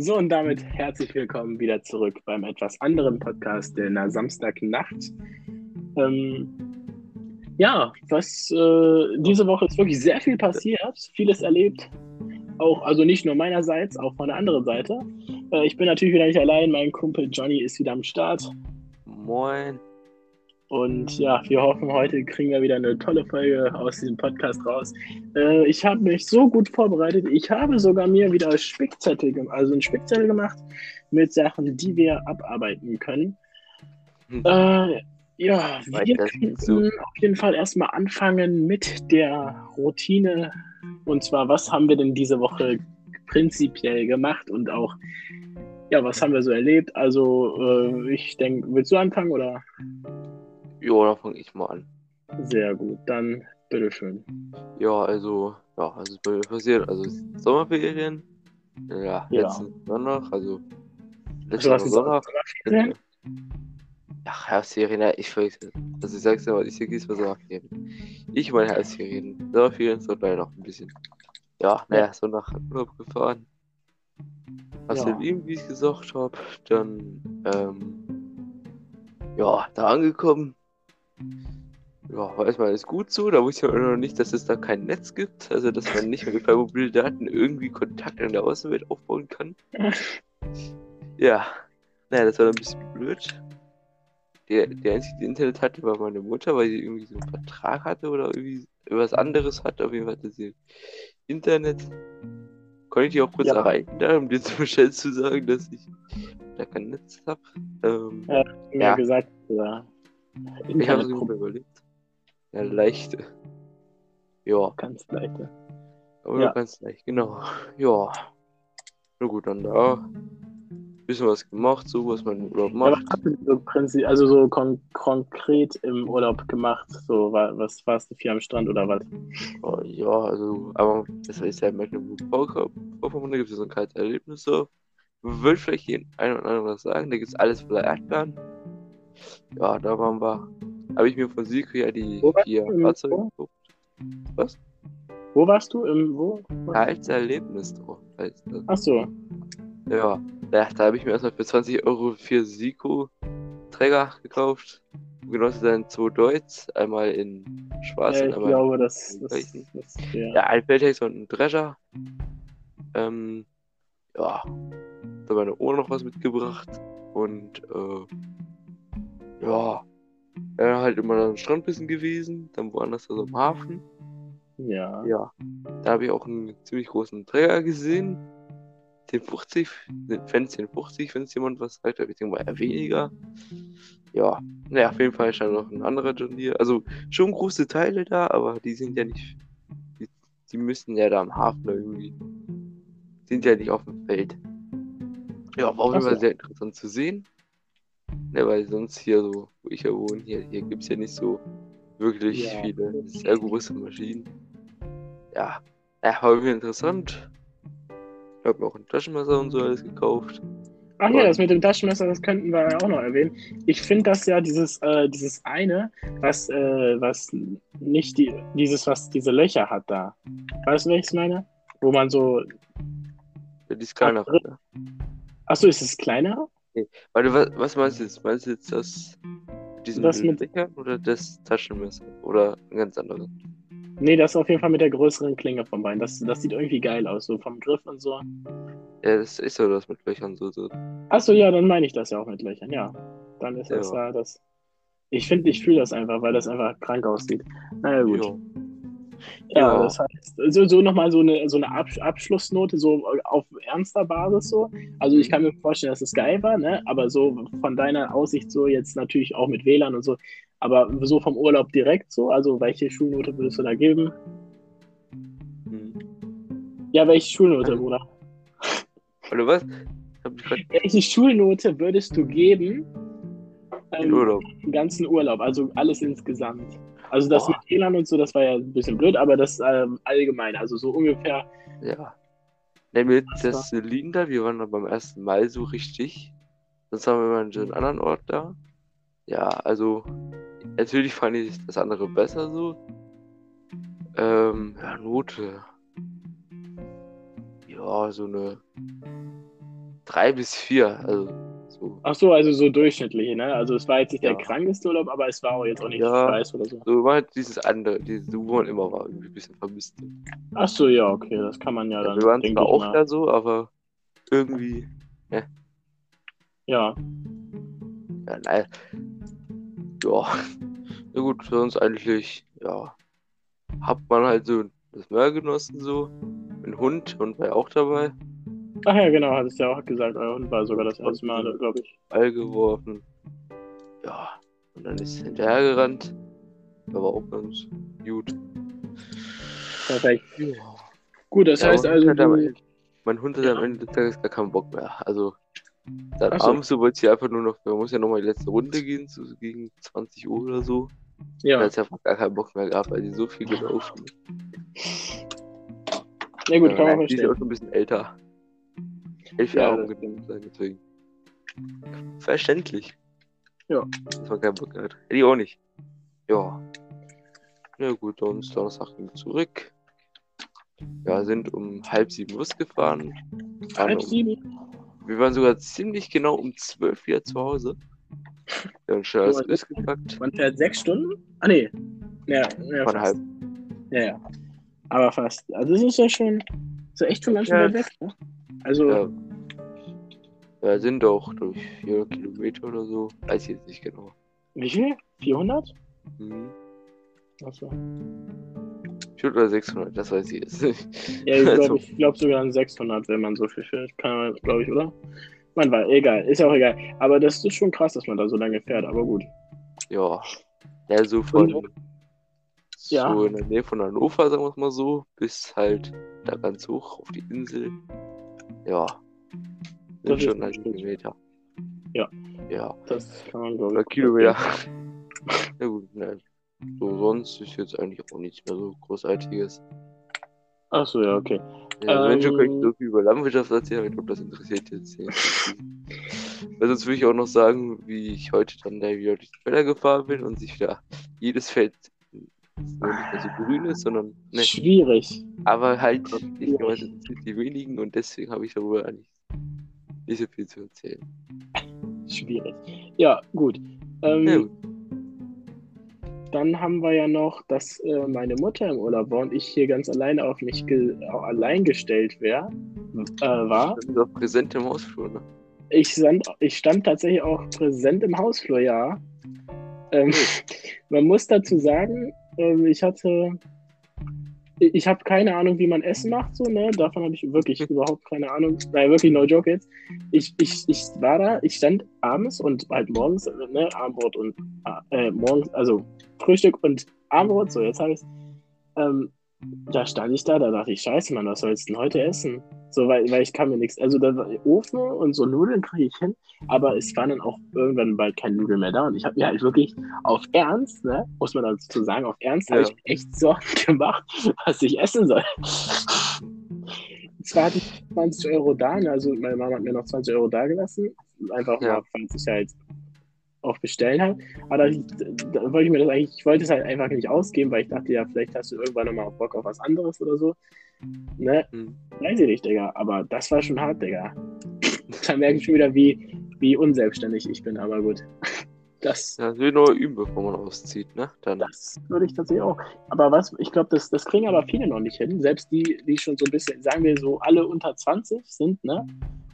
So, und damit herzlich willkommen wieder zurück beim etwas anderen Podcast in der Samstagnacht. Ähm, ja, was äh, diese Woche ist wirklich sehr viel passiert, vieles erlebt. Auch, also nicht nur meinerseits, auch von der anderen Seite. Äh, ich bin natürlich wieder nicht allein, mein Kumpel Johnny ist wieder am Start. Moin. Und ja, wir hoffen, heute kriegen wir wieder eine tolle Folge aus diesem Podcast raus. Äh, ich habe mich so gut vorbereitet. Ich habe sogar mir wieder Spickzettel, also einen Spickzettel gemacht mit Sachen, die wir abarbeiten können. Hm. Äh, ja, wir könnten auf jeden Fall erstmal anfangen mit der Routine. Und zwar, was haben wir denn diese Woche prinzipiell gemacht und auch, ja, was haben wir so erlebt? Also, äh, ich denke, willst du anfangen oder? Ja, dann fange ich mal an. Sehr gut, dann bitteschön. Ja, also, ja, was ist bei mir passiert? Also Sommerferien. Ja, ja. letzten Sonntag, also letzten also, Sonntag. Sommerferien? Ach, Herbstferien, ja, ich weiß Also ich sag's dir mal, ich sag diesmal Sommerferien. Ich meine Herbstferien. Sommerferien sind leider noch ein bisschen. Ja, naja, so nach Urlaub gefahren. Was ja. eben, wie ich gesagt habe, dann, ähm, ja, da angekommen, ja, weiß man, ist gut so. Da wusste ich aber noch nicht, dass es da kein Netz gibt. Also, dass man nicht mit mobilen Daten irgendwie Kontakt in der Außenwelt aufbauen kann. ja, naja, das war ein bisschen blöd. Der, der einzige, der Internet hatte, war meine Mutter, weil sie irgendwie so einen Vertrag hatte oder irgendwie was anderes hatte. Auf jeden Fall hatte sie Internet. Konnte ich die auch kurz ja. erreichen, da, um dir zum Bescheid zu sagen, dass ich da kein Netz habe. Ähm, ja, ja. gesagt, ja. Ich habe es mir überlegt. Ja, leichte. Ja. Ganz leichte. Aber ja. ganz leicht, genau. Ja. Na gut, dann da. Bisschen was gemacht, so was man im Urlaub macht. Ja, was hast du so Prinzip, also so kon konkret im Urlaub gemacht? So, was warst du viel am Strand oder was? Oh, ja, also, aber das ist ja Mecklenburg-Vorpommern, da gibt es so ein kaltes Erlebnis so. Würde vielleicht hier ein oder andere was sagen, da gibt es alles voller Erdbeeren. Ja, da waren wir. Habe ich mir von Silke ja die vier Fahrzeuge geguckt. Was? Wo warst du? Im wo? Als Erlebnis heißt Ach so. Ja, da, da habe ich mir erstmal für 20 Euro vier Siko Träger gekauft. Zu sein zwei Deutz, einmal in schwarz ja, und einmal glaube, das, das, das, ja. ja, ein Peltex und ein Drescher. Ähm, ja, da meine Oma noch was mitgebracht und äh, ja, ja, halt immer am Strandbissen gewesen, dann woanders also am Hafen. Ja. Ja. Da habe ich auch einen ziemlich großen Träger gesehen. Den 50, den Fans den 50, wenn es jemand was sagt, aber ich denke mal eher weniger. Ja, naja, auf jeden Fall stand noch ein anderer Turnier. Also schon große Teile da, aber die sind ja nicht. Die, die müssen ja da am Hafen irgendwie. Sind ja nicht auf dem Feld. Ja, war auf jeden Fall sehr interessant zu sehen. Ne, weil sonst hier so, wo ich ja wohne, hier, hier gibt es ja nicht so wirklich ja. viele sehr große Maschinen. Ja, ja war irgendwie interessant. Ich habe mir auch ein Taschenmesser und so alles gekauft. Ach ja, das mit dem Taschenmesser, das könnten wir auch noch erwähnen. Ich finde das ja dieses, äh, dieses eine, was, äh, was nicht die, dieses, was diese Löcher hat da. Weißt du, welches meine? Wo man so. Ja, die ist kleiner. Achso, ist es kleiner? Okay. Warte, was, was meinst du jetzt? Meinst du jetzt das diesen das mit Becher oder das Taschenmesser? Oder ein ganz anderes? Nee, das auf jeden Fall mit der größeren Klinge von beiden. Das, das sieht irgendwie geil aus, so vom Griff und so. Ja, das ist so das mit Löchern so. so. Achso, ja, dann meine ich das ja auch mit Löchern, ja. Dann ist ja. das ja das. Ich finde, ich fühle das einfach, weil das einfach krank aussieht. Naja, gut. Jo. Ja, ja, das heißt, so, so nochmal so eine, so eine Abschlussnote, so auf ernster Basis so. Also ich kann mir vorstellen, dass es geil war, ne? aber so von deiner Aussicht so jetzt natürlich auch mit WLAN und so, aber so vom Urlaub direkt so, also welche Schulnote würdest du da geben? Hm. Ja, welche Schulnote, Bruder? Oder was? Welche Schulnote würdest du geben? Ähm, Urlaub. Den ganzen Urlaub, also alles insgesamt. Also das Boah. mit WLAN und so, das war ja ein bisschen blöd, aber das ähm, allgemein, also so ungefähr. Ja. Mit das Zylinder, wir waren beim ersten Mal so richtig. Sonst haben wir immer einen anderen Ort da. Ja, also natürlich fand ich das andere besser so. Ähm, ja, Note. Ja, so eine drei bis vier. Also so. Ach so, also so durchschnittlich, ne? Also es war jetzt nicht Ja. der krankeste Urlaub, aber es war auch jetzt auch nicht Ja. scheiß oder so. So war halt dieses andere, dieses, wo man immer war, irgendwie ein bisschen vermisst. Ach so, ja, okay, das kann man ja Ja, dann. wir waren zwar auch mal. da so, aber irgendwie, Ja, ja, nein. Ja. Na gut, sonst eigentlich, ja. Hat man halt so das Meer genossen, so. Ein Hund und war auch dabei. Ach ja, genau, hattest du ja auch gesagt, euer Hund war sogar das erste Mal, glaube ich. Ball geworfen. Ja. Und dann ist er hinterhergerannt. Aber auch ganz gut. Perfekt. Ja. Gut, das Ja, heißt also, hat du, mein Hund hat am Ende des Tages gar keinen Bock mehr. Also, dann Ach so. abends so wollte sie einfach nur noch, man muss ja nochmal die letzte Runde gehen, so gegen 20 Uhr oder so. Ja, hat sie einfach gar keinen Bock mehr gehabt, weil sie so viel gelaufen ist. ja gut, Ja, kann man nein, die ist ja auch verstehen. schon ein bisschen älter. Elf Ja, Jahre das sein, deswegen. Verständlich. Ja. Dass man keinen Bock hat. Hätte ich auch nicht. Ja. Ja gut, sonst Donnerstag ging zurück. Ja, sind um halb sieben losgefahren. Halb um, sieben? wir waren sogar ziemlich genau um zwölf wieder zu Hause. Wir haben schon alles So, ausgepackt. Man fährt sechs Stunden? Ah, nee. Ja, ja, Von halb. Ja, ja. Aber fast. Also, das ist ja schon, so echt schon ganz schön Ja. weg, ne? Also, Ja. Ja, sind auch durch vier Kilometer oder so. Weiß ich jetzt nicht genau. wie viel? 400? Mhm. Achso. 400 oder 600, das weiß ich jetzt nicht. Ja, ich Also- glaube ich glaub sogar an 600, wenn man so viel fährt. Kann man, glaube ich, oder? Man war, egal, ist auch egal. Aber das ist schon krass, dass man da so lange fährt, aber gut. Ja. Ja, so von. Und- Ja. So in der Nähe von Hannover, sagen wir es mal so, bis halt da ganz hoch auf die Insel. Ja. Das Sind schon ein. Kilometer. Ja. Ja. Das kann man, glaube Oder ich. Kilometer. Ja gut, nein. So, sonst ist jetzt eigentlich auch nichts mehr so Großartiges. Achso, ja, okay. Ja, also wenn schon könnte ich Ähm. so viel über Landwirtschaft erzählen, ich glaube, das interessiert jetzt nicht. Weil sonst würde ich auch noch sagen, wie ich heute dann da wieder durch die Felder gefahren bin und sich wieder jedes Feld nicht mehr so grün ist, sondern ne, Schwierig. aber halt nicht nur sind die wenigen und deswegen habe ich darüber eigentlich nicht so viel zu erzählen. Schwierig. Ja, gut. Ähm, Ja, gut. Dann haben wir ja noch, dass äh, meine Mutter im Urlaub war und ich hier ganz alleine auf mich ge auch allein gestellt wär, äh, war. Ist auch präsent im Hausflur, ne? Ich stand, ich stand tatsächlich auch präsent im Hausflur, ja. Ähm, man muss dazu sagen, ähm, ich hatte. Ich habe keine Ahnung, wie man Essen macht, so, ne? Davon habe ich wirklich überhaupt keine Ahnung. Nein, wirklich, no joke jetzt. Ich, ich, ich war da, ich stand abends und halt morgens, ne, Abendbrot und äh, morgens, also Frühstück und Abendbrot, so, jetzt habe ich ähm, da stand ich da, da dachte ich, scheiße, Mann, was sollst du denn heute essen? So, weil, weil ich kann mir nichts, also da war Ofen und so Nudeln kriege ich hin, aber es waren dann auch irgendwann bald keine Nudeln mehr da und ich habe mir halt wirklich auf Ernst, ne, muss man dazu sagen, auf Ernst habe Ja. ich mir echt Sorgen gemacht, was ich essen soll. Zwar hatte ich 20 Euro da, ne, also meine Mama hat mir noch 20 Euro da gelassen, einfach Ja. mal, falls ich halt auch bestellen habe. Aber da, da wollte ich mir das eigentlich, ich wollte es halt einfach nicht ausgeben, weil ich dachte, ja, vielleicht hast du irgendwann nochmal Bock auf was anderes oder so. Ne? Hm. Weiß ich nicht, Digga. Aber das war schon hart, Digga. Da merke ich schon wieder, wie, wie unselbstständig ich bin, aber gut. Das, Ja, das will nur üben, bevor man auszieht, ne? Dann. das würde ich tatsächlich auch. Aber was, ich glaube, das, das kriegen aber viele noch nicht hin. Selbst die, die schon so ein bisschen, sagen wir so, alle unter 20 sind, ne?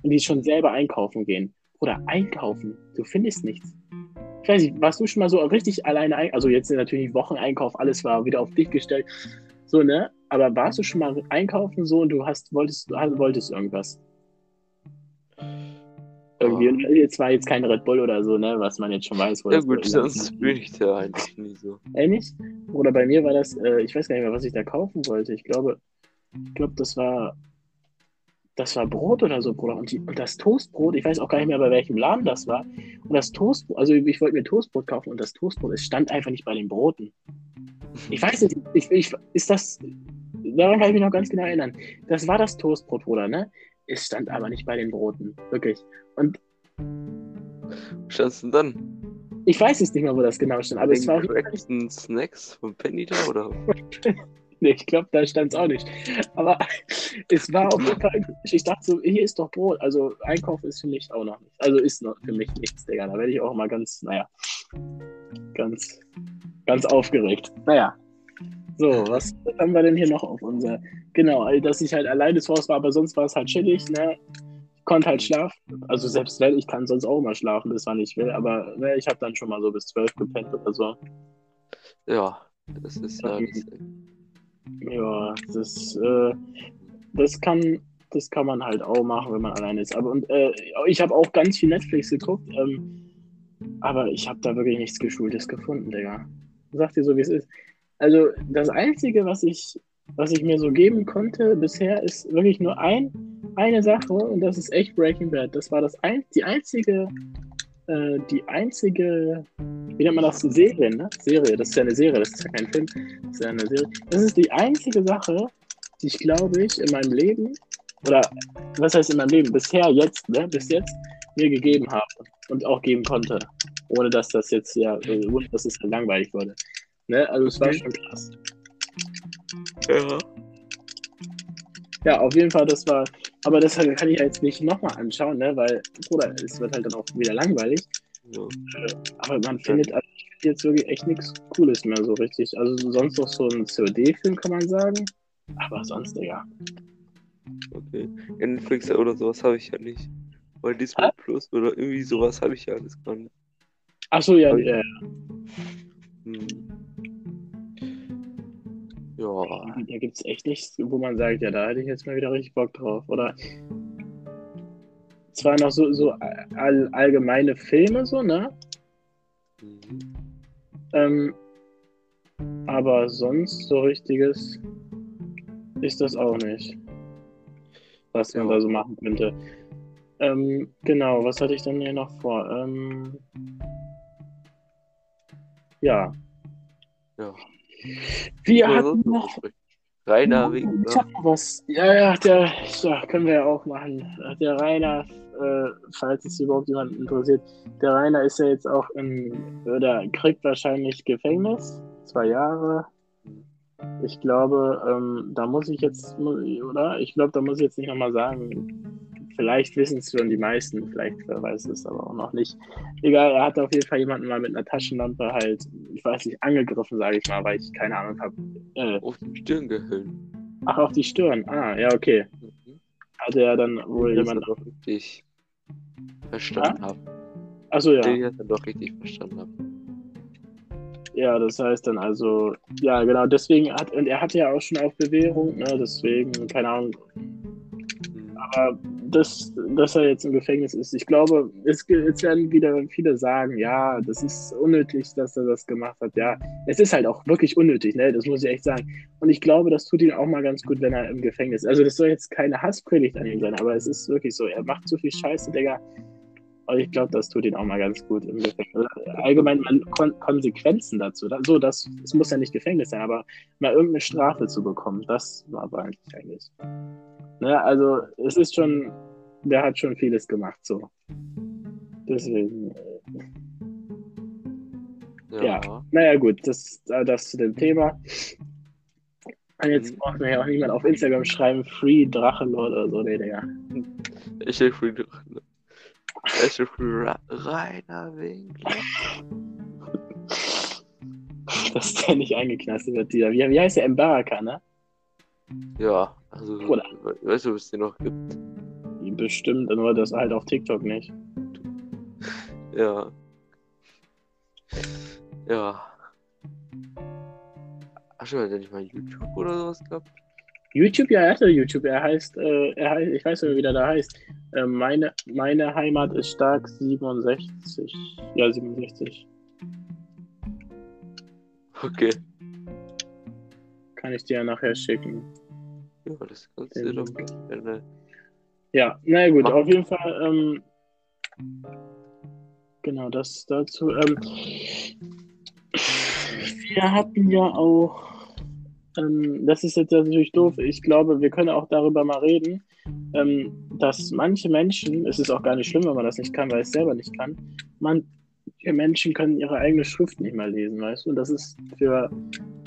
Und die schon selber einkaufen gehen. Oder einkaufen. Du findest nichts. Ich weiß nicht, warst du schon mal so richtig alleine ein? Also jetzt natürlich Wocheneinkauf, alles war wieder auf dich gestellt. So, ne? Aber warst du schon mal einkaufen so und du hast, wolltest, du wolltest irgendwas? Irgendwie. Und Jetzt war jetzt kein Red Bull oder so, ne? Was man jetzt schon weiß. wo Ja gut, so- sonst bin ich da eigentlich nie so. Ähnlich? Oder bei mir war das, äh, ich weiß gar nicht mehr, was ich da kaufen wollte. Ich glaube, ich glaube, das war, das war Brot oder so, Bruder. Und, die, und das Toastbrot, ich weiß auch gar nicht mehr, bei welchem Laden das war. Und das Toastbrot, also ich wollte mir Toastbrot kaufen und das Toastbrot, es stand einfach nicht bei den Broten. Ich weiß nicht, ich, ich, ist das, daran kann ich mich noch ganz genau erinnern. Das war das Toastbrot, Bruder, ne? Es stand aber nicht bei den Broten, wirklich. Und Was denn dann? ich weiß jetzt nicht mehr, wo das genau stand, aber es war Snacks von Penny da oder? Nee, ich glaube, da stand es auch nicht. Aber es war auf jeden Fall, ich dachte so, hier ist doch Brot. Also Einkauf ist für mich auch noch nicht. Also ist noch für mich nichts, Digga. Da werde ich auch mal ganz, naja, ganz, ganz aufgeregt. Naja. So, was haben wir denn hier noch auf unser. Genau, dass ich halt alleine zu Hause war, aber sonst war es halt chillig, ne? Ich konnte halt schlafen. Also selbst wenn, ich kann sonst auch mal schlafen, bis wann ich will, aber ne, ich habe dann schon mal so bis zwölf gepennt oder so. Ja, das ist ja. Ähm, ja, das, äh, das kann, das kann man halt auch machen, wenn man alleine ist. Aber und, äh, ich habe auch ganz viel Netflix geguckt, ähm, aber ich habe da wirklich nichts Geschultes gefunden, Digga. Sag dir so, wie es ist. Also das Einzige, was ich, was ich mir so geben konnte bisher, ist wirklich nur ein, eine Sache und das ist echt Breaking Bad. Das war das ein, die einzige, äh, die einzige, wie nennt man das, Serie, ne? Serie, das ist ja eine Serie, das ist ja kein Film, das ist ja eine Serie. Das ist die einzige Sache, die ich glaube ich in meinem Leben, oder was heißt in meinem Leben, bisher jetzt, ne, bis jetzt, mir gegeben habe und auch geben konnte. Ohne dass das jetzt ja, äh, ohne dass es langweilig wurde. Ne? Also es war schon krass. Ja. Ja, auf jeden Fall, das war. Aber das kann ich jetzt nicht nochmal anschauen, ne? Weil, Bruder, es wird halt dann auch wieder langweilig. Ja. Aber man findet also, jetzt wirklich echt nichts Cooles mehr so richtig. Also sonst noch so ein COD-Film, kann man sagen. Aber sonst, ja. Okay. Netflix oder sowas habe ich ja nicht. Weil Disney Plus oder irgendwie sowas habe ich ja alles gar nicht. Achso, ja, ja. Hm. Ja. Da gibt es echt nichts, wo man sagt, ja, da hätte ich jetzt mal wieder richtig Bock drauf. Oder zwar noch so, so all, allgemeine Filme, so, ne? Mhm. Ähm, aber sonst so richtiges ist das auch nicht. Was man Ja. da so machen könnte. Ähm, genau, was hatte ich dann hier noch vor? Ähm, ja. Ja. Wir Oder hatten noch. Rainer Ich Winkler. hab noch was. Ja, ja, der, ja, können wir ja auch machen. Der Rainer, äh, falls es überhaupt jemanden interessiert, der Rainer ist ja jetzt auch in, oder kriegt wahrscheinlich Gefängnis, zwei Jahre. Ich glaube, ähm, da muss ich jetzt, oder? Ich glaube, da muss ich jetzt nicht nochmal sagen. Vielleicht wissen es schon die meisten, vielleicht wer weiß es aber auch noch nicht. Egal, er hat auf jeden Fall jemanden mal mit einer Taschenlampe halt, ich weiß nicht, angegriffen, sage ich mal, weil ich keine Ahnung habe. Äh, Auf die Stirn gehüllt. Ach, auf die Stirn. Ah, ja, okay. Mhm. Hatte er dann wohl Das jemand. doch richtig verstanden habe. Achso, ja. Den ich das dann doch richtig verstanden habe. Ja, das heißt dann also, ja, genau, deswegen hat, und er hatte ja auch schon auf Bewährung, ne, deswegen, keine Ahnung, Mhm. aber das, dass er jetzt im Gefängnis ist, ich glaube, es, jetzt werden wieder viele sagen, ja, das ist unnötig, dass er das gemacht hat, ja, es ist halt auch wirklich unnötig, ne, das muss ich echt sagen. Und ich glaube, das tut ihm auch mal ganz gut, wenn er im Gefängnis ist. Also, das soll jetzt keine Hasspredigt an ihm sein, aber es ist wirklich so, er macht zu viel Scheiße, Digga. Und ich glaube, das tut ihn auch mal ganz gut im Gefängnis. Oder Allgemein mal Kon Konsequenzen dazu. Da- So, das, es muss ja nicht Gefängnis sein, aber mal irgendeine Strafe zu bekommen, das war aber eigentlich Gefängnis. Ne, also, es ist schon, der hat schon vieles gemacht, so. Deswegen, äh, Ja. Ja. naja, gut, das, äh, das zu dem Thema. Und jetzt Mhm. braucht mir ja auch niemand auf Instagram schreiben, Free Drachenlord oder so, nee, Digga. Ich will für ich für Ra Rainer Winkler. Dass der nicht eingeknastet wird, dieser. Wie, wie heißt der? Mbaraka, ne? Ja, also, Oder? weißt du, was es den noch gibt? Bestimmt, nur das halt auf TikTok nicht. Ja. Ja. Ach schon, hat er nicht mal YouTube oder sowas gehabt? YouTube, ja, er hatte YouTube. Er heißt, äh, er heißt, ich weiß nicht, wie der da heißt. Äh, meine, meine Heimat ist stark 67. Ja, 67. Okay. Kann ich dir ja nachher schicken. Ja, das kannst du dir doch gerne. Ja, na gut, auf jeden Fall. Ähm, genau, das dazu. Ähm, wir hatten ja auch. Ähm, das ist jetzt natürlich doof. Ich glaube, wir können auch darüber mal reden, ähm, dass manche Menschen, es ist auch gar nicht schlimm, wenn man das nicht kann, weil es selber nicht kann, man, die Menschen können ihre eigene Schrift nicht mal lesen, weißt du? Und das ist für,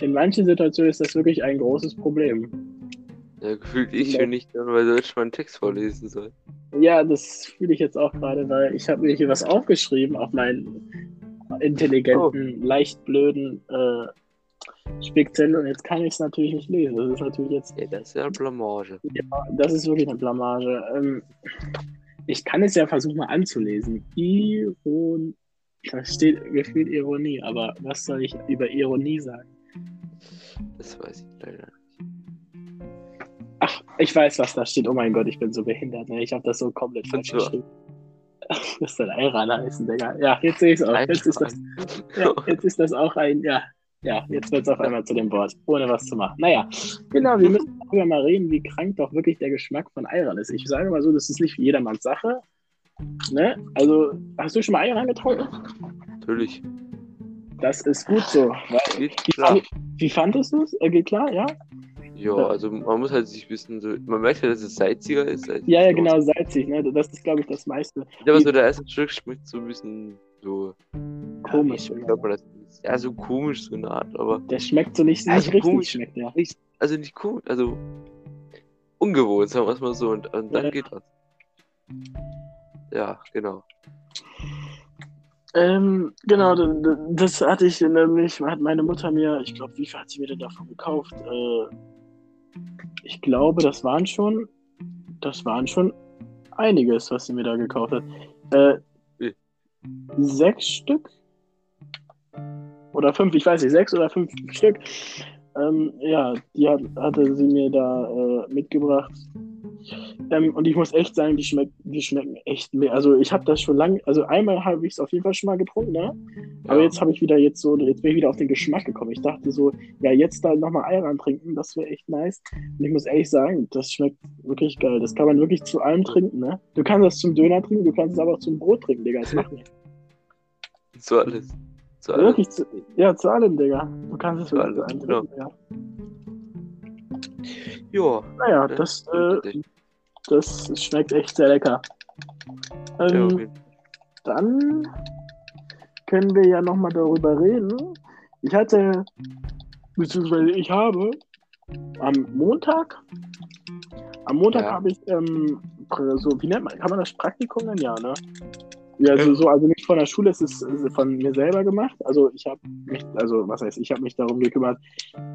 in manchen Situationen ist das wirklich ein großes Problem. Ja, gefühlt ich schon nicht, weil Deutsch mal einen Text vorlesen soll. Ja, das fühle ich jetzt auch gerade, weil ich habe mir hier was aufgeschrieben auf meinen intelligenten, leicht blöden äh, Spickzettel und jetzt kann ich es natürlich nicht lesen. Das ist natürlich jetzt. Ja, das ist ja eine Blamage. Ja, das ist wirklich eine Blamage. Ähm, ich kann es ja versuchen mal anzulesen. Iron. Da steht gefühlt Ironie, aber was soll ich über Ironie sagen? Das weiß ich leider nicht. Ach, ich weiß, was da steht. Oh mein Gott, ich bin so behindert. Ne? Ich habe das so komplett falsch geschrieben. Das soll Ayran heißen, Digga. Ja, jetzt sehe ich es auch. Jetzt ist, das, ja, jetzt ist das auch ein, ja, ja, jetzt wird es auf einmal zu dem Wort, ohne was zu machen. Naja, genau, wir müssen darüber mal reden, wie krank doch wirklich der Geschmack von Ayran ist. Ich sage mal so, das ist nicht jedermanns Sache. Ne? Also, hast du schon mal Ayran getrunken? Natürlich. Das ist gut so. Weil, wie, wie fandest du es? Äh, geht klar, ja? Ja, also man muss halt sich wissen, so, man merkt ja, dass es salziger ist. Als Ja, ja, genau, salzig. Ne? Das ist, glaube ich, das meiste. Aber so der erste Stück schmeckt so ein bisschen so Komisch, Ja, man das? Ja, so komisch, so eine Art, aber Der schmeckt so nicht, Also nicht richtig, komisch. schmeckt der. nicht, also nicht komisch, also ungewohnt, sagen wir es mal so, und, und dann Ja. geht das. Ja, genau. Ähm, genau, das hatte ich nämlich, hat meine Mutter mir, ich glaube, wie viel hat sie mir denn davon gekauft? Äh, ich glaube, das waren schon, das waren schon einiges, was sie mir da gekauft hat. Äh, sechs Stück? Oder fünf, ich weiß nicht, sechs oder fünf Stück. Ähm, ja, die hat, hatte sie mir da äh, mitgebracht. Ähm, und ich muss echt sagen, die, schmeck, die schmecken echt mehr. Also ich habe das schon lange, also einmal habe ich es auf jeden Fall schon mal getrunken, ne? Aber Ja. jetzt habe ich wieder jetzt so, jetzt bin ich wieder auf den Geschmack gekommen. Ich dachte so, ja, jetzt da nochmal Ayran trinken, das wäre echt nice. Und ich muss ehrlich sagen, das schmeckt wirklich geil. Das kann man wirklich zu allem trinken, ne? Du kannst das zum Döner trinken, du kannst es aber auch zum Brot trinken, Digga. Das macht nichts. Zu alles. Zu alles. Wirklich, zu, ja, zu allem, Digga. Du kannst es Zu allem, allem genau. ja. Ja, Naja, das, Und äh, das schmeckt echt sehr lecker. ja, Ähm, jeden Fall. dann können wir ja nochmal darüber reden. Ich hatte, beziehungsweise ich habe am Montag, am Montag Ja. habe ich ähm, so, wie nennt man, kann man das Praktikum nennen? Ja, ne? Ja, so, Ja. so, also nicht von der Schule, es ist äh, von mir selber gemacht. Also ich habe mich, also was heißt, ich habe mich darum gekümmert,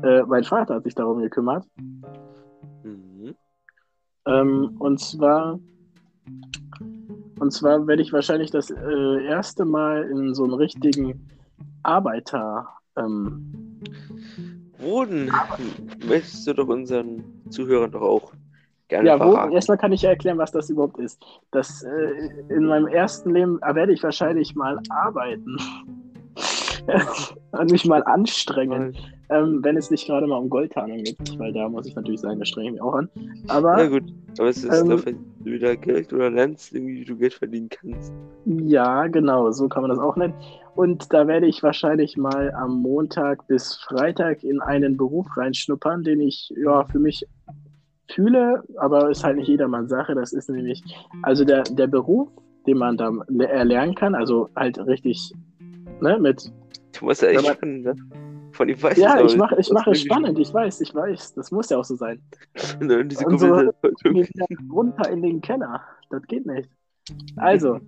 äh, mein Vater hat sich darum gekümmert. Mhm. Ähm, und zwar, und zwar werde ich wahrscheinlich das äh, erste Mal in so einem richtigen Arbeiter. Ähm, Wohnen möchtest du doch unseren Zuhörern doch auch gerne ja, wo, erstmal kann ich ja erklären, was das überhaupt ist. Das äh, in meinem ersten Leben äh, werde ich wahrscheinlich mal arbeiten. und mich mal anstrengen, ähm, wenn es nicht gerade mal um Goldtarnung geht, weil da muss ich natürlich sagen, da strenge ich mich auch an. Aber Na gut, aber es ist Ähm, du wieder Geld oder lernst irgendwie, wie du Geld verdienen kannst. Ja, genau, so kann man das auch nennen. Und da werde ich wahrscheinlich mal am Montag bis Freitag in einen Beruf reinschnuppern, den ich ja für mich fühle, aber ist halt nicht jedermanns Sache. Das ist nämlich, also der, der Beruf, den man da le- erlernen kann, also halt richtig, ne, mit. Du musst ja echt aber- spannend, ne? Von ihm weiß Ja, aber ich mache ich das mache es spannend, ich weiß, ich weiß, das muss ja auch so sein. Und diese Und so- runter in den Keller. Das geht nicht. Also,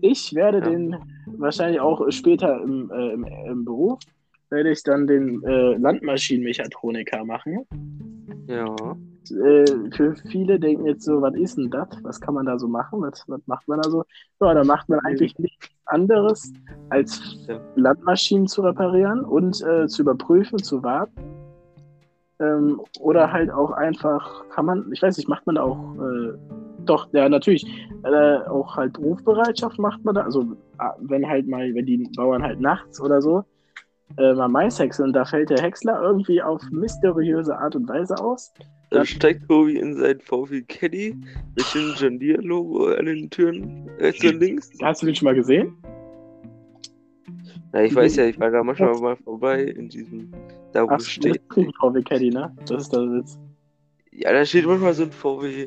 ich werde Ja. den wahrscheinlich auch später im, äh, im, im Beruf, werde ich dann den äh, Landmaschinenmechatroniker machen. Ja. Äh, für viele denken jetzt so, was ist denn das? Was kann man da so machen? Was, was macht man da so? Ja, da macht man eigentlich nichts anderes, als. Landmaschinen zu reparieren und äh, zu überprüfen, zu warten. Ähm, oder halt auch einfach, kann man, ich weiß nicht, macht man da auch, äh, doch, ja, natürlich, äh, auch halt Rufbereitschaft macht man da. Also, ah, wenn halt mal, wenn die Bauern halt nachts oder so äh, mal Mais häckseln, da fällt der Häcksler irgendwie auf mysteriöse Art und Weise aus. Dann Ja. steigt Tobi in sein VW Caddy mit dem John Deere Logo an den Türen rechts und links. Hast du den schon mal gesehen? Na, ich weiß ja, ich war da manchmal mal vorbei in diesem, da wo Ach, steht. VW Caddy, ne? Das ist der Witz. Ja, da steht manchmal so ein VW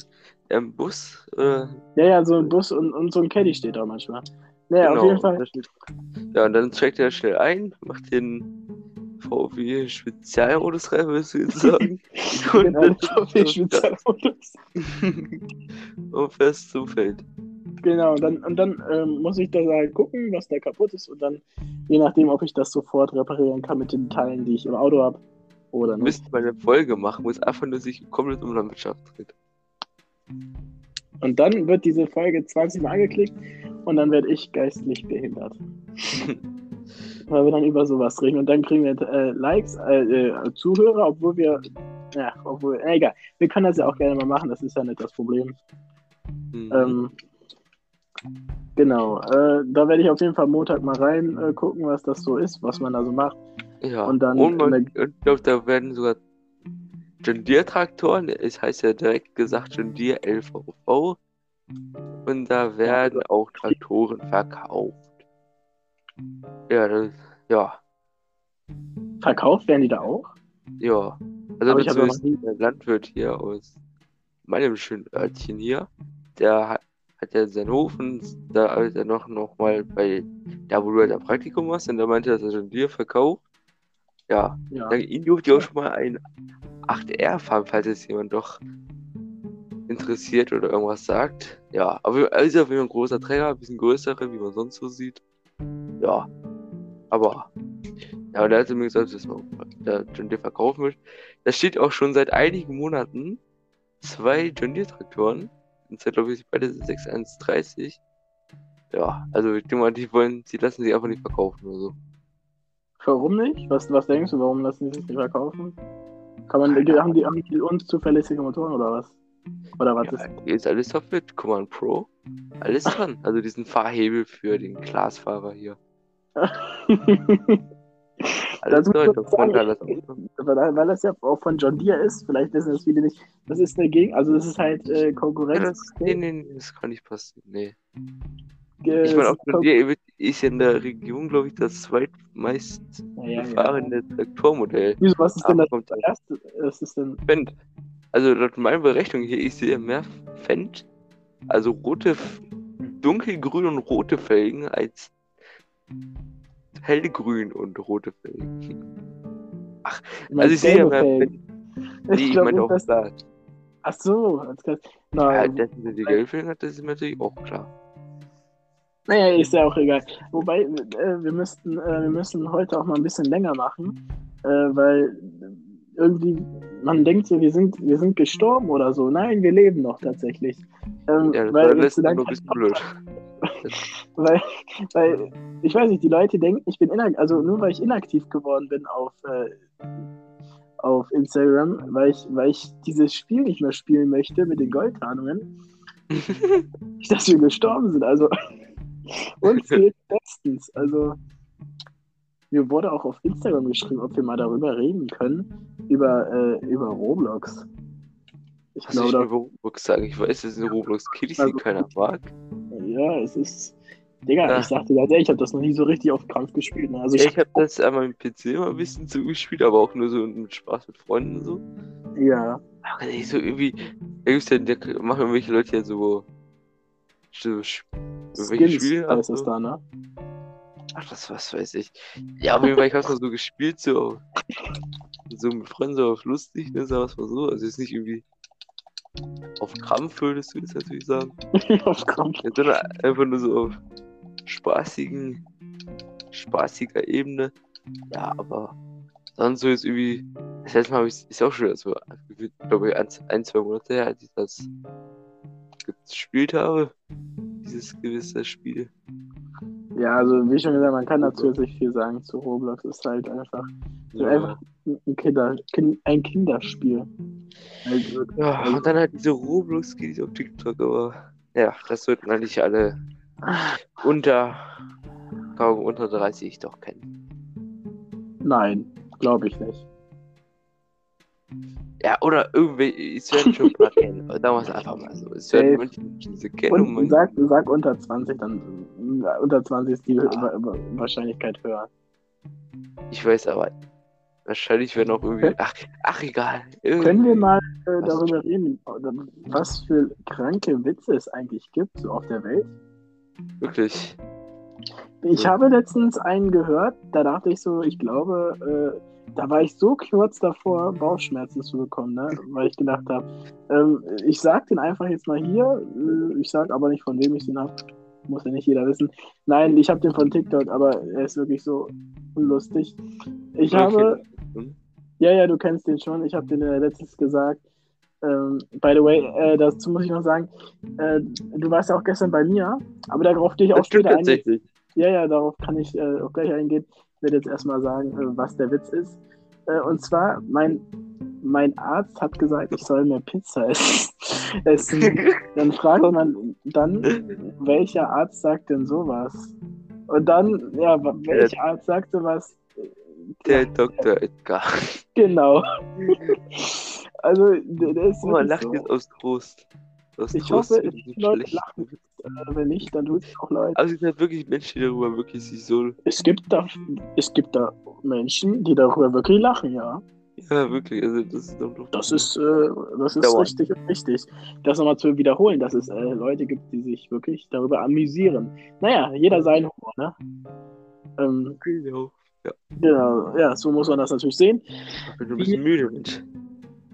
ähm, Bus. Oder, Ja, ja, so ein Bus und, und so ein Caddy steht da manchmal. Naja, Genau, auf jeden Fall. Ja, und dann checkt er schnell ein, macht den VW Spezialmodus rein, würdest du jetzt sagen? Und Genau, dann VW Spezialmodus. und fährst zum Feld. Genau, und dann, und dann ähm, muss ich da halt gucken, was da kaputt ist und dann, je nachdem, ob ich das sofort reparieren kann mit den Teilen, die ich im Auto habe oder Du nicht. müsst mal eine Folge machen, wo es einfach nur sich komplett um Landwirtschaft dreht. Und dann wird diese Folge 20 Mal angeklickt und dann werde ich geistlich behindert. Weil wir dann über sowas reden und dann kriegen wir äh, Likes, äh, äh, Zuhörer, obwohl wir, ja, obwohl, äh, egal, wir können das ja auch gerne mal machen, das ist ja nicht das Problem. Mhm. Ähm, genau, äh, da werde ich auf jeden Fall Montag mal rein äh, gucken, was das so ist, was man da so macht. ja, und dann und man, ich glaube, da werden sogar John Deere Traktoren, es heißt ja direkt gesagt John Deere LVV. Und da werden auch Traktoren verkauft. Ja, das, ja, Verkauft werden die da auch? ja. Also Aber ist nie- der Landwirt hier aus meinem schönen Örtchen hier, der hat, hat ja seinen Hof und da arbeitet er noch, noch mal bei, da wo du halt ein Praktikum machst und da meinte er, dass er John Deere verkauft. Ja, Ja. Dann ihn durfte ich auch schon mal ein 8R fahren, falls es jemand doch interessiert oder irgendwas sagt. Ja, aber er ist auf jeden Fall ein großer Träger, ein bisschen größere, wie man sonst so sieht. Ja, aber. Ja, und er hat mir gesagt, dass man der John Deere verkaufen möchte. Da steht auch schon seit einigen Monaten zwei John Deere Traktoren. Und zwar glaube ich beide 6130. Ja, also ich denke mal, die wollen, die lassen sich einfach nicht verkaufen oder so. Warum nicht? Was, was denkst du, warum lassen die sich nicht verkaufen? Kann man, haben die, haben die unzuverlässige Motoren oder was? Oder was Ja, ist? hier ist alles top mit Command Pro. Alles dran. Also diesen Fahrhebel für den Glasfahrer hier. Alles Das muss dran. man Da vorne sagen. alles auch dran. weil, das ja auch von John Deere ist, vielleicht wissen das viele nicht. Das ist eine Gegen, also das ist halt äh, Ja, Konkurrenz. das, nee, nee, nee, das kann nicht passieren. Nee. Ich meine, auch John Deere ist ja in der Region, glaube ich, das zweitmeist ja, ja, ja. gefahrene Traktormodell. Wieso, was ist denn das kommt erste? Was ist denn? Fendt. Also laut meiner Berechnung hier, ich sehe mehr Fendt, also rote, dunkelgrün und rote Felgen als hellgrün und rote Felgen. Also ich sehe ja mehr Fendt. Nee, ich glaub, meine auch das- da. Ach so, als Gast. Ja, Na, dass sie die Gelbfelgen hat, das ist mir natürlich auch klar. naja, ist ja auch egal. Wobei, äh, wir müssten, äh, wir müssen heute auch mal ein bisschen länger machen, äh, weil irgendwie man denkt so, wir sind, wir sind gestorben oder so. Nein, wir leben noch tatsächlich. Ähm, Ja, das weil Mal lange nur ein bisschen blöd. weil, weil, ich weiß nicht, die Leute denken, ich bin inaktiv, also nur weil ich inaktiv geworden bin auf, äh, auf Instagram, weil ich, weil ich dieses Spiel nicht mehr spielen möchte mit den Goldtarnungen, dass wir gestorben sind. Also uns fehlt bestens. Also mir wurde auch auf Instagram geschrieben, ob wir mal darüber reden können, über, äh, über Roblox. Ich ich glaube, über Roblox sagen? Ich weiß, das ist eine Roblox Kitty, die Also- keiner mag. ja, es ist. Digga, Ja. ich sagte ganz ehrlich, ich habe das noch nie so richtig auf Krampf gespielt. Ne? Also ich, ich habe das an meinem PC mal ein bisschen so gespielt, aber auch nur so mit Spaß mit Freunden und so. ja. Aber nicht so irgendwie. Da gibt's ja, da machen irgendwelche Leute ja so. so Skins Spiele. heißt ab, es so. da, ne? Ach, was, was weiß ich. Ja, auf jeden Fall, ich hab's mal so gespielt, so. So mit Freunden, so auf lustig, ne, sagen wir's mal so. Also, jetzt nicht irgendwie. Auf Krampf würdest du jetzt natürlich sagen. auf Krampf. Ja, sondern einfach nur so auf spaßigen, spaßiger Ebene. Ja, aber sonst so jetzt irgendwie. Das letzte Mal habe ich ist auch schon so, glaube ich, ein, ein, zwei Monate her, als ich das gespielt habe. Dieses gewisse Spiel. Ja, also wie schon gesagt, man kann dazu jetzt nicht viel sagen zu Roblox. Ist halt einfach so einfach ein, Kinder, kind, ein Kinderspiel. Also, Ja, und dann halt diese Roblox geht auf TikTok, aber ja, das sollten eigentlich alle unter, glaube unter 30 doch kennen. nein, glaube ich nicht. Ja, oder irgendwie, ein paar kennen. Es einfach mal so. Es werden Safe. manche Menschen sie kennen und sag, sag unter 20, dann unter 20 ist die Wa- Wahrscheinlichkeit höher. ich weiß aber, wahrscheinlich werden auch irgendwie, ach, ach egal. Irgendwie. Können wir mal äh, darüber reden, was für kranke Witze es eigentlich gibt so auf der Welt? Wirklich. Ich habe letztens einen gehört, da dachte ich so, ich glaube, äh, da war ich so kurz davor, Bauchschmerzen zu bekommen, ne? weil ich gedacht habe, ähm, ich sag den einfach jetzt mal hier, äh, ich sag aber nicht, von wem ich den habe, muss ja nicht jeder wissen. Nein, ich habe den von TikTok, aber er ist wirklich so lustig. Ich Okay. habe, ja, ja, du kennst den schon, ich habe den äh, letztens gesagt. Ähm, by the way, äh, dazu muss ich noch sagen, äh, du warst ja auch gestern bei mir, aber darauf gehe ich auch Das später ein. Ja, ja, darauf kann ich äh, auch gleich eingehen. Ich werde jetzt erstmal sagen, äh, was der Witz ist. Äh, und zwar, mein, mein Arzt hat gesagt, ich soll mehr Pizza essen. essen. Dann fragt man dann, welcher Arzt sagt denn sowas? Und dann, ja, welcher Arzt sagte was? Der Dr. Edgar. Genau. Also, der, der ist Oh, man lacht so. jetzt aus Trost. Aus Ich Trost hoffe, die nicht Leute schlecht. lachen. Äh, wenn nicht, dann tut es auch leid. Aber es sind halt wirklich Menschen, die darüber wirklich sich so. Es gibt da, es gibt da Menschen, die darüber wirklich lachen, ja. Ja, wirklich. Also, das ist doch. Das ist, äh, das ist Dauer. richtig und wichtig. Das nochmal zu wiederholen, dass es äh, Leute gibt, die sich wirklich darüber amüsieren. Naja, jeder sein Humor, ne? Ähm, Genau. genau, ja, so muss man das natürlich sehen. Ich bin ein bisschen müde, Mensch.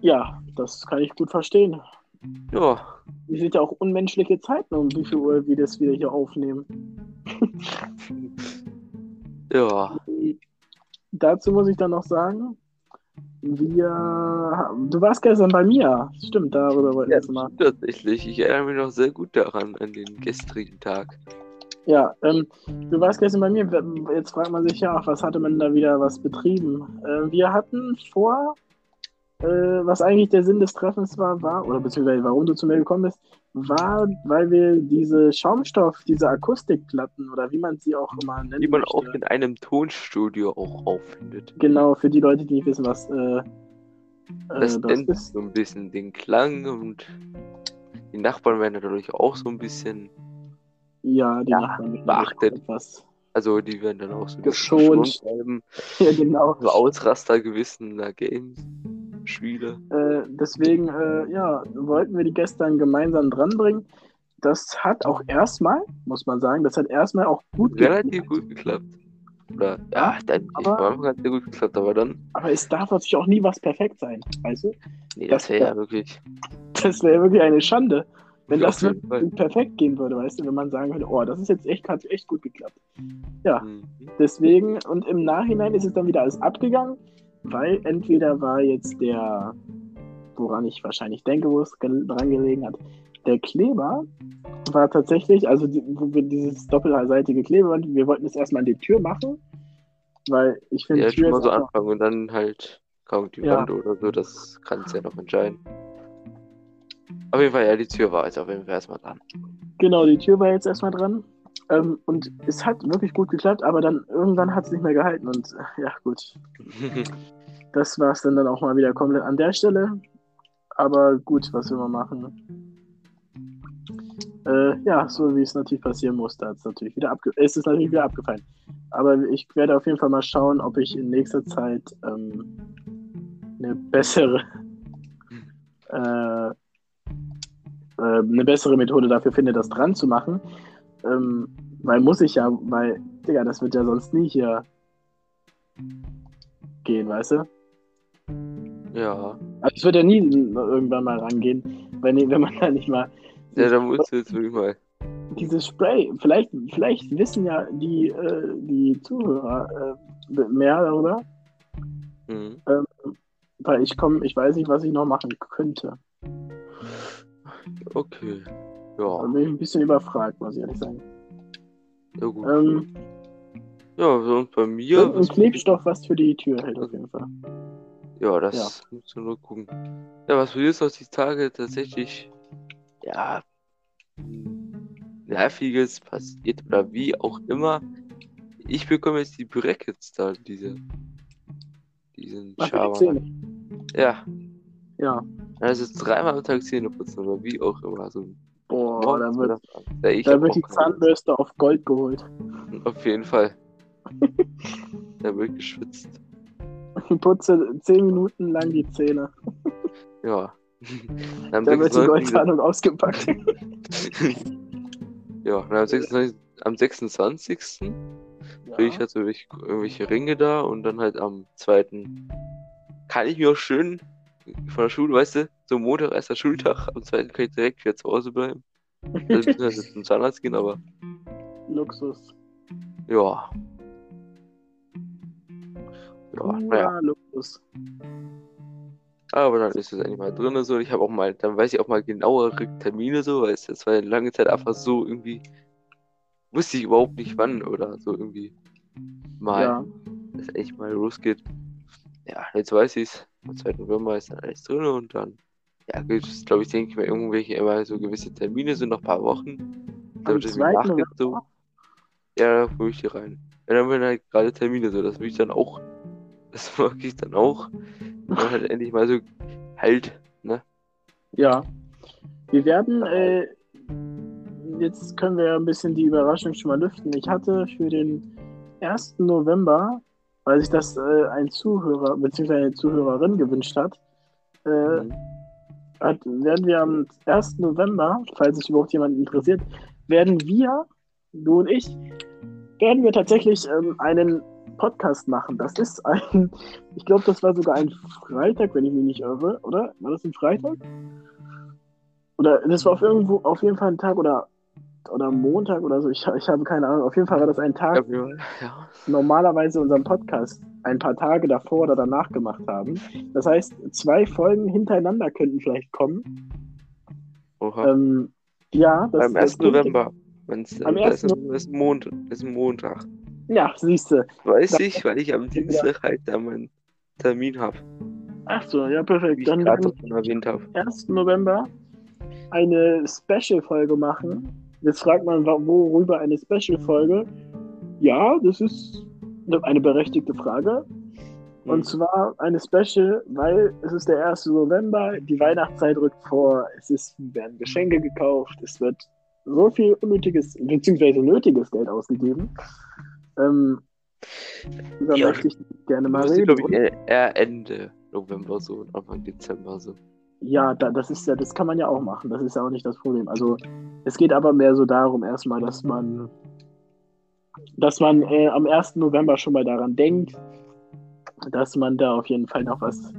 Ja, das kann ich gut verstehen. Ja. Wir sind ja auch unmenschliche Zeiten, um wie viel Uhr wir das wieder hier aufnehmen. Ja. Dazu muss ich dann noch sagen, wir, du warst gestern bei mir. Stimmt, darüber wollten wir ja jetzt mal. tatsächlich. Ich erinnere mich noch sehr gut daran, an den gestrigen Tag. Ja, ähm, du warst gestern bei mir. Jetzt fragt man sich ja, was hatte man da wieder was betrieben? Äh, wir hatten vor, äh, was eigentlich der Sinn des Treffens war, war, oder beziehungsweise warum du zu mir gekommen bist, war, weil wir diese Schaumstoff, diese Akustikplatten oder wie man sie auch immer nennt. Die man auch in einem Tonstudio auch auffindet. Genau, für die Leute, die nicht wissen, was äh, äh, Das das ist. so ein bisschen den Klang und die Nachbarn werden dadurch auch so ein bisschen, Ja, die Ja, beachtet. Etwas. also die werden dann auch so ein Geschont. bisschen bleiben. Ja, genau. So Ausraster gewissener Games, Spiele. Äh, deswegen, äh, ja, wollten wir die gestern gemeinsam dranbringen. Das hat auch erstmal, muss man sagen, das hat erstmal auch gut Relativ gut geklappt. Oder, ja, dann, Aber- am Anfang hat es sehr gut geklappt, aber dann, Aber es darf natürlich auch nie was perfekt sein, weißt du? nee, Das das wäre ja wirklich, Das wäre wirklich eine Schande, wenn das perfekt gehen würde, weißt du? Wenn man sagen würde, oh, das ist jetzt echt, hat echt gut geklappt. Ja. Mhm. Deswegen, und im Nachhinein ist es dann wieder alles abgegangen, weil entweder war jetzt der, woran ich wahrscheinlich denke, wo es dran gelegen hat, der Kleber war tatsächlich, also die, wo wir dieses doppelseitige Klebeband, wir wollten es erstmal an die Tür machen, weil ich finde, Ja, Tür schon mal so anfangen und dann halt kaum die Ja. Wand oder so, das kann es ja noch entscheiden. Auf jeden Fall, ja, die Tür war jetzt auf jeden Fall erstmal dran. Genau, die Tür war jetzt erstmal dran. Ähm, und es hat wirklich gut geklappt, aber dann irgendwann hat es nicht mehr gehalten. Und äh, ja, gut, das war es dann, dann auch mal wieder komplett an der Stelle. Aber gut, was will man machen? Äh, ja, so wie es natürlich passieren musste, hat es natürlich wieder abge ist es natürlich wieder abgefallen. Aber ich werde auf jeden Fall mal schauen, ob ich in nächster Zeit ähm, eine bessere äh, äh, eine bessere Methode dafür finde, das dran zu machen. Ähm, weil muss ich ja, weil, Digga, das wird ja sonst nie hier gehen, weißt du? Ja. Also es wird ja nie irgendwann mal rangehen, wenn, wenn man da nicht mal Ja, da musst du jetzt wirklich mal. dieses Spray, vielleicht, vielleicht wissen ja die, äh, die Zuhörer äh, mehr darüber, Mhm. weil ich komme, ich weiß nicht, was ich noch machen könnte. Okay. Da Ja, bin ich ein bisschen überfragt, muss ich ehrlich sagen. ja gut. Ähm, ja, sonst bei mir. was- Klebstoff, was für die Tür hält auf jeden Fall. Ja, das musst du nur gucken. Ja, was für jetzt noch die Tage tatsächlich, ja, nerviges passiert oder wie auch immer. Ich bekomme jetzt die Brackets da, diese, diesen Ach, für die Schaber. Zähne. Ja, Ja. also dreimal am Tag Zähne putzen oder wie auch immer. So Boah, da wird, ja, ich da wird die Zahnbürste auf Gold geholt. Auf jeden Fall. da wird geschwitzt. Ich putze 10 Minuten lang die Zähne. Ja. Am Da wird die 26. Goldzahnung ausgepackt. Ja, am 26. Am 26. kriege ich halt so irgendwelche, Ringe da und dann halt am zweiten kann ich mir auch schön von der Schule, weißt du, so Montag erster Schultag, am zweiten kann ich direkt wieder zu Hause bleiben. Also beziehungsweise zum Zahnarzt gehen, aber Luxus. ja. Ja, naja. Ja, Luxus. Aber dann ist es eigentlich mal drin so. Ich habe auch mal, dann weiß ich auch mal genauere Termine so, weil es war eine lange Zeit einfach so irgendwie, wusste ich überhaupt nicht wann oder so irgendwie mal, Ja. dass echt mal losgeht. Ja, jetzt weiß ich es. Am 2. November ist dann alles drin und dann, ja, gibt es, glaube ich, denke ich mal, irgendwelche immer so gewisse Termine, so nach ein paar Wochen. Am wird irgendwie 2. nachgezogen. Ja, da würde ich die rein. Ja, dann werden halt gerade Termine so, das will ich dann auch. Das mag ich dann auch. Dann halt endlich mal so halt, ne? Ja. Wir werden, äh, jetzt können wir ja ein bisschen die Überraschung schon mal lüften. Ich hatte für den 1. November, weil sich das äh, ein Zuhörer bzw. eine Zuhörerin gewünscht hat, äh, Mhm. hat, werden wir am 1. November, falls sich überhaupt jemand interessiert, werden wir, du und ich, werden wir tatsächlich ähm, einen Podcast machen. Das ist ein, ich glaube, das war sogar ein Freitag, wenn ich mich nicht irre, oder? War das ein Freitag? Oder das war auf irgendwo, auf jeden Fall ein Tag oder, oder Montag oder so. Ich, ich habe keine Ahnung. Auf jeden Fall war das ein Tag, Ja, ja. normalerweise unseren Podcast ein paar Tage davor oder danach gemacht haben. Das heißt, zwei Folgen hintereinander könnten vielleicht kommen. Oha. Ähm, ja, das, Am das 1. könnte- November. Wenn's, Am am 1. 1. November ist, Mond, ist Montag. Ja, siehst du. Weiß ich, weil ich am Dienstag halt da meinen Termin habe. Ach so, ja, Wie perfekt. ich Dann gerade werden schon erwähnt habe. wir am 1. November eine Special-Folge machen. Jetzt fragt man, worüber eine Special-Folge? Ja, das ist eine berechtigte Frage. Und zwar eine Special, weil es ist der 1. November, die Weihnachtszeit rückt vor, es ist, werden Geschenke gekauft, es wird so viel unnötiges, beziehungsweise nötiges Geld ausgegeben. Ähm, da Ja, möchte ich gerne mal reden. ich, eher- eher Ende November so und Anfang Dezember so. Ja, da, das ist ja, das kann man ja auch machen. Das ist ja auch nicht das Problem. Also es geht aber mehr so darum, erstmal, dass man, dass man äh, am 1. November schon mal daran denkt, dass man da auf jeden Fall noch was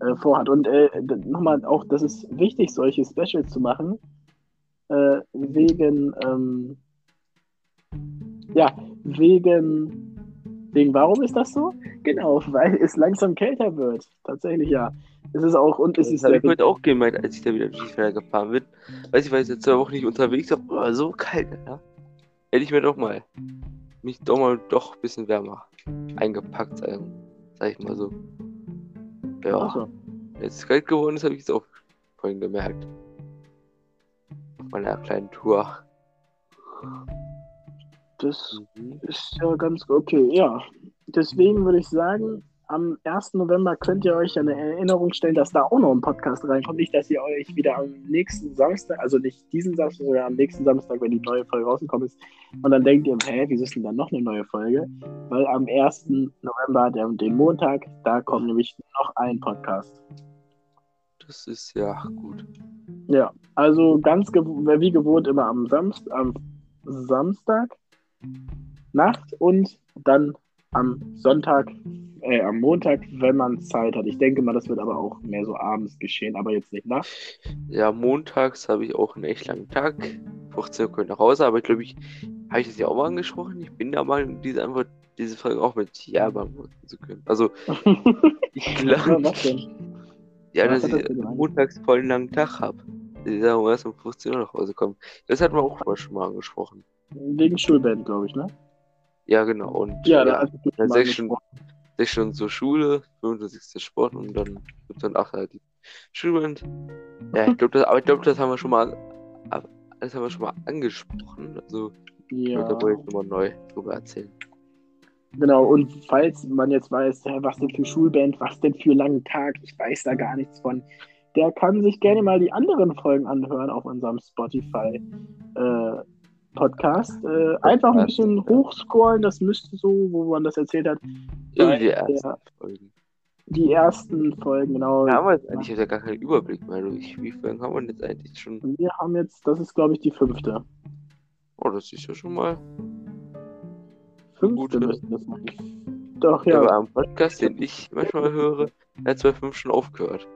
äh, vorhat. Und äh, nochmal auch, das ist wichtig, solche Specials zu machen, äh, wegen, ähm, ja, wegen, wegen, warum ist das so? Genau, weil es langsam kälter wird. Tatsächlich, ja. Es ist auch, und es Das ist habe ich heute auch gemeint, als ich da wieder durch die Felder gefahren bin. Weiß ich, war jetzt seit zwei Wochen nicht unterwegs, aber oh, so kalt, ja. Hätte ich mir doch mal mich doch mal doch ein bisschen wärmer eingepackt, sagen, sag ich mal so. Ja, Ach so. jetzt ist kalt geworden ist, habe ich jetzt auch vorhin gemerkt. Auf meiner kleinen Tour. Das Mhm. ist ja ganz okay, ja. Deswegen würde ich sagen, am 1. November könnt ihr euch eine Erinnerung stellen, dass da auch noch ein Podcast reinkommt. Nicht, dass ihr euch wieder am nächsten Samstag, also nicht diesen Samstag, sondern am nächsten Samstag, wenn die neue Folge rausgekommen ist, und dann denkt ihr, hä, wieso ist denn dann noch eine neue Folge? Weil am 1. November, der, den Montag, da kommt nämlich noch ein Podcast. Das ist ja gut. Ja, also ganz gew wie gewohnt immer am, Samst am Samstag Nacht und dann am Sonntag, äh, am Montag, wenn man Zeit hat. Ich denke mal, das wird aber auch mehr so abends geschehen, aber jetzt nicht nachts. Ja, montags habe ich auch einen echt langen Tag. 15 Uhr nach Hause, aber ich glaube, ich habe ich das ja auch mal angesprochen. Ich bin der Meinung, diese Antwort, diese Frage auch mit Ja beantworten zu können. Also, ich glaube, ja, was dass hat ich das montags voll einen langen Tag habe. Ich da erst um 15 Uhr nach Hause komme. Das hatten wir auch mal schon mal angesprochen. Wegen Schulband, glaube ich, ne? Ja, genau. Und Ja, ja, dann sechs Stunden, sechs Stunden zur Schule, 35. Sport und dann gibt dann acht halt die Schulband. Ja, ich glaube, das, aber ich glaube, das haben wir schon mal, das haben wir schon mal angesprochen. Also, Ja, da wollte ich nochmal neu drüber erzählen. genau. Und falls man jetzt weiß, was denn für Schulband, was denn für langen Tag, ich weiß da gar nichts von, der kann sich gerne mal die anderen Folgen anhören auf unserem Spotify äh, Podcast. Äh, einfach ein bisschen hochscrollen, das müsste so, wo man das erzählt hat. Irgendwie Weil erst der- Folgen. Die ersten Folgen, genau. Ja, aber jetzt eigentlich ich hab ja gar keinen Überblick mehr. Du. Ich, wie Folgen haben wir jetzt eigentlich schon? Wir haben jetzt, das ist glaube ich die fünfte. Oh, das ist ja schon mal. fünfte Gute. müsste das sein. Doch, Ja. ja. Aber am Podcast, den ich manchmal höre, hat bei fünf schon aufgehört.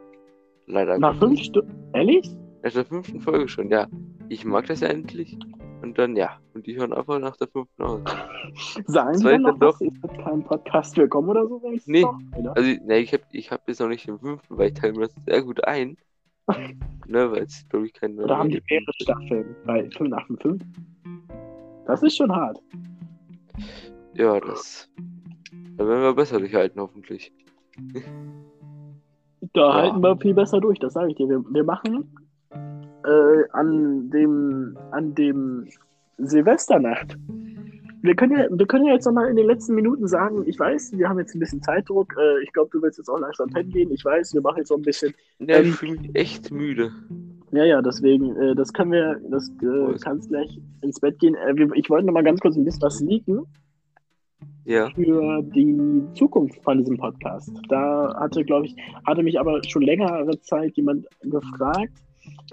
Leider. Nach fünf Stunden. Ehrlich? Nach der fünften Folge schon, ja. Ich mag das ja endlich. Und dann, ja. Und die hören einfach nach der fünften aus. Sagen ich noch was? Ist das kein Podcast willkommen oder so? wenn ich's Nee. doch? Also, ne, ich hab, ich hab jetzt noch nicht den fünften, weil ich teile mir das sehr gut ein. ne, weil es, glaube ich, keine. Oder haben die mehrere Staffeln bei 5 nach 5? Das ist schon hart. Ja, das. Da werden wir besser durchhalten, hoffentlich. Da Ja. halten wir viel besser durch, das sage ich dir. Wir, wir machen äh, an dem an dem Silvesternacht. Wir können ja, wir können ja jetzt nochmal in den letzten Minuten sagen, ich weiß, wir haben jetzt ein bisschen Zeitdruck. Äh, ich glaube, du willst jetzt auch langsam pennen gehen. Ich weiß, wir machen jetzt so ein bisschen. Ja, Ähm, ich fühle mich echt müde. Ja, ja, deswegen, äh, das können wir, das äh, ist- kannst gleich ins Bett gehen. Äh, wir, ich wollte nochmal ganz kurz ein bisschen was leaken. Ja. für die Zukunft von diesem Podcast. Da hatte, glaube ich, hatte mich aber schon längere Zeit jemand gefragt,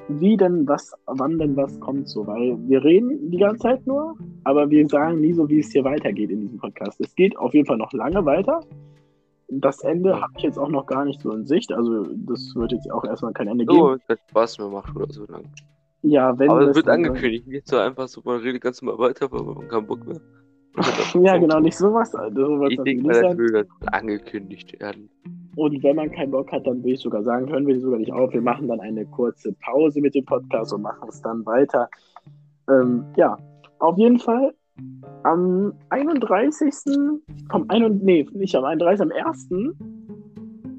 wie denn was, wann denn was kommt so, weil wir reden die ganze Zeit nur, aber wir sagen nie so, wie es hier weitergeht in diesem Podcast. Es geht auf jeden Fall noch lange weiter. Das Ende habe ich jetzt auch noch gar nicht so in Sicht, also das wird jetzt auch erstmal kein Ende geben. Oh, keinen Spaß mehr macht oder so lang. Ja, wenn Aber es das wird angekündigt. Nicht so einfach so, man redet ganz normal weiter, aber man keinen Bock mehr. Ja, genau, nicht sowas. Also, so wird's Ich denke mal, das will angekündigt werden. Und wenn man keinen Bock hat, dann will ich sogar sagen, hören wir sogar nicht auf. Wir machen dann eine kurze Pause mit dem Podcast und machen es dann weiter. Ähm, ja, auf jeden Fall am 31. vom 1. nee, nicht am 31. am 1.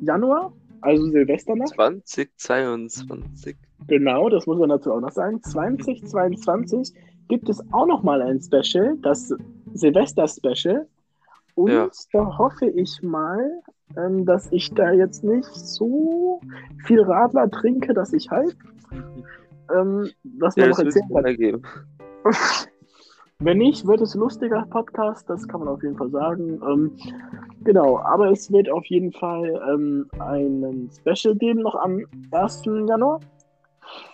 Januar, also Silvesternacht, 2022. genau, das muss man dazu auch noch sagen, 2022 gibt es auch noch mal ein Special, das Silvester-Special. Und Ja. da hoffe ich mal, ähm, dass ich da jetzt nicht so viel Radler trinke, dass ich halt ähm, was man Ja, noch das wird es erzählen kann. Wenn nicht, wird es lustiger Podcast, das kann man auf jeden Fall sagen. Ähm, genau, aber es wird auf jeden Fall ähm, einen Special geben noch am 1. Januar.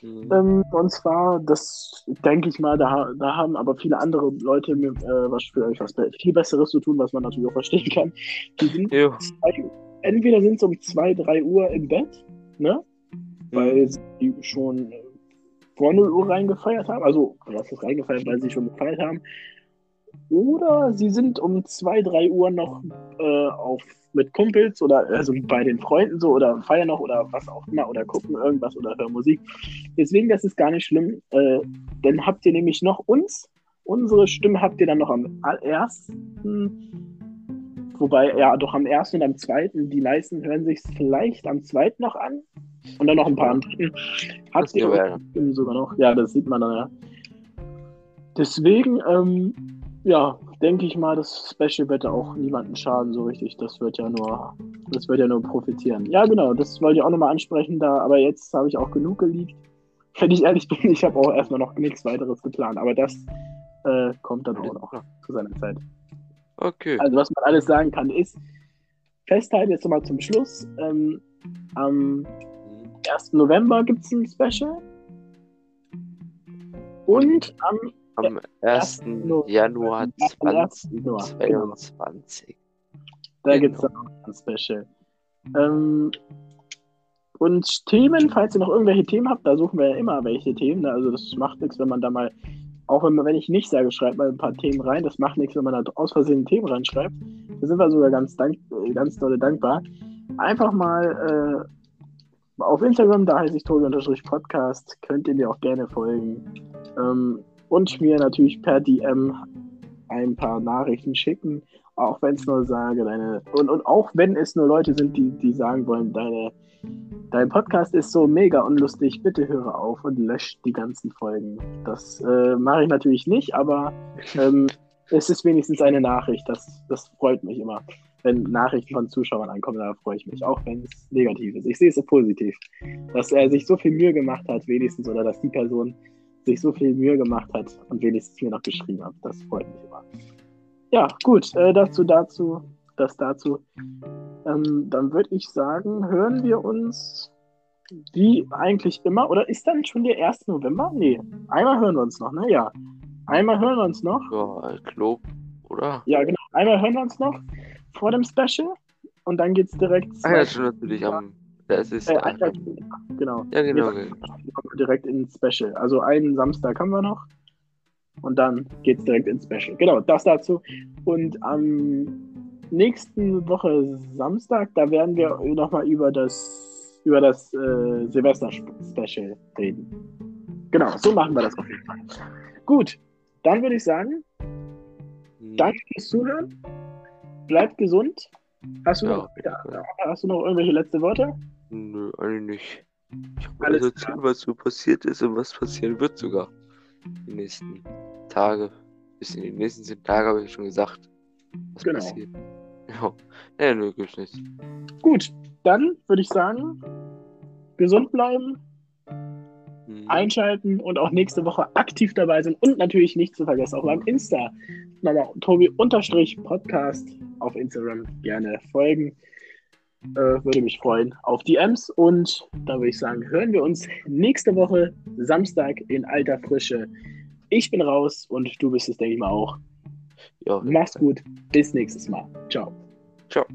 Mhm. Ähm, und zwar, das denke ich mal, da, da haben aber viele andere Leute mit, äh, was für euch was viel Besseres zu tun, was man natürlich auch verstehen kann. Die sind zwei, entweder sind sie um 2, 3 Uhr im Bett, ne? Weil sie schon vor 0 Uhr reingefeiert haben. Also, was ist reingefeiert, weil sie schon gefeiert haben. Oder sie sind um 2, 3 Uhr noch äh, auf, mit Kumpels oder also bei den Freunden so oder feiern noch oder was auch immer oder gucken irgendwas oder hören Musik. Deswegen, das ist gar nicht schlimm. Äh, dann habt ihr nämlich noch uns. Unsere Stimme habt ihr dann noch am ersten. Wobei, ja, doch am ersten und am zweiten. Die meisten hören sich vielleicht am zweiten noch an. Und dann noch ein paar am dritten. Unsere Stimmen sogar noch? Ja, das sieht man dann ja. Deswegen, ähm, ja, denke ich mal, das Special wird auch niemanden schaden, so richtig. Das wird ja nur, das wird ja nur profitieren. Ja, genau, das wollte ich auch nochmal ansprechen da, aber jetzt habe ich auch genug geleakt. Wenn ich ehrlich bin, ich habe auch erstmal noch nichts weiteres geplant, aber das äh, kommt dann auch noch zu seiner Zeit. Okay. Also was man alles sagen kann, ist, festhalten jetzt nochmal zum Schluss, ähm, am Mhm. 1. November gibt es ein Special. Und am Am 1. November. Januar Am 1. Januar, genau. 2022. Da Genau. gibt es dann auch ein Special. Ähm, und Themen, falls ihr noch irgendwelche Themen habt, da suchen wir ja immer welche Themen. ne? Also das macht nichts, wenn man da mal, auch wenn, man, wenn ich nicht sage, schreibt mal ein paar Themen rein. Das macht nichts, wenn man da aus Versehen Themen reinschreibt. Da sind wir sogar ganz, dank, ganz dolle dankbar. Einfach mal äh, auf Instagram, da heiße ich Tobi-Podcast, könnt ihr mir auch gerne folgen. Ähm, und mir natürlich per DM ein paar Nachrichten schicken auch wenn es nur sage, deine und, und auch wenn es nur Leute sind, die, die sagen wollen, deine, dein Podcast ist so mega unlustig, bitte höre auf und löscht die ganzen Folgen. Das äh, mache ich natürlich nicht, aber ähm, es ist wenigstens eine Nachricht. Das, das freut mich immer. Wenn Nachrichten von Zuschauern ankommen, da freue ich mich, auch wenn es negativ ist. Ich sehe es so positiv, dass er sich so viel Mühe gemacht hat, wenigstens, oder dass die Person sich so viel Mühe gemacht hat und wenigstens mir noch geschrieben hat. Das freut mich immer. Ja, gut, äh, dazu, dazu, das dazu. Ähm, dann würde ich sagen, hören wir uns wie eigentlich immer, oder ist dann schon der 1. November? Nee, einmal hören wir uns noch, ne? Ja. Einmal hören wir uns noch. Ja, ich oder? Ja, genau. Einmal hören wir uns noch vor dem Special und dann geht's direkt. Ah ja, schon natürlich am. Das ist. Äh, Einmal, genau. ja, genau. Wir kommen direkt ins Special. Also einen Samstag haben wir noch. Und dann geht's direkt ins Special. Genau, das dazu. Und am nächsten Woche Samstag, da werden wir nochmal über das, über das äh, Silvester-Special reden. Genau, so machen wir das auf jeden Fall. Gut, dann würde ich sagen, Hm. danke fürs Zuhören. Bleibt gesund. Hast du, Ja, noch, Fall. hast du noch irgendwelche letzte Worte? Nö, eigentlich nicht. Ich habe Alles erzählt, was so passiert ist und was passieren wird sogar. Die nächsten Tage. Bis in die nächsten zehn Tage habe ich schon gesagt. Was Genau. passiert. Ja. Nee, nö, gibt's nichts. Gut, dann würde ich sagen, gesund bleiben, Hm. einschalten und auch nächste Woche aktiv dabei sind und natürlich nicht zu vergessen, auch beim Insta nochmal Tobi-Podcast auf Instagram gerne folgen. Äh, würde mich freuen auf DMs und dann würde ich sagen, hören wir uns nächste Woche Samstag in alter Frische. Ich bin raus und du bist es, denke ich mal, auch. Ja, Mach's gut, bis nächstes Mal. Ciao. Ciao.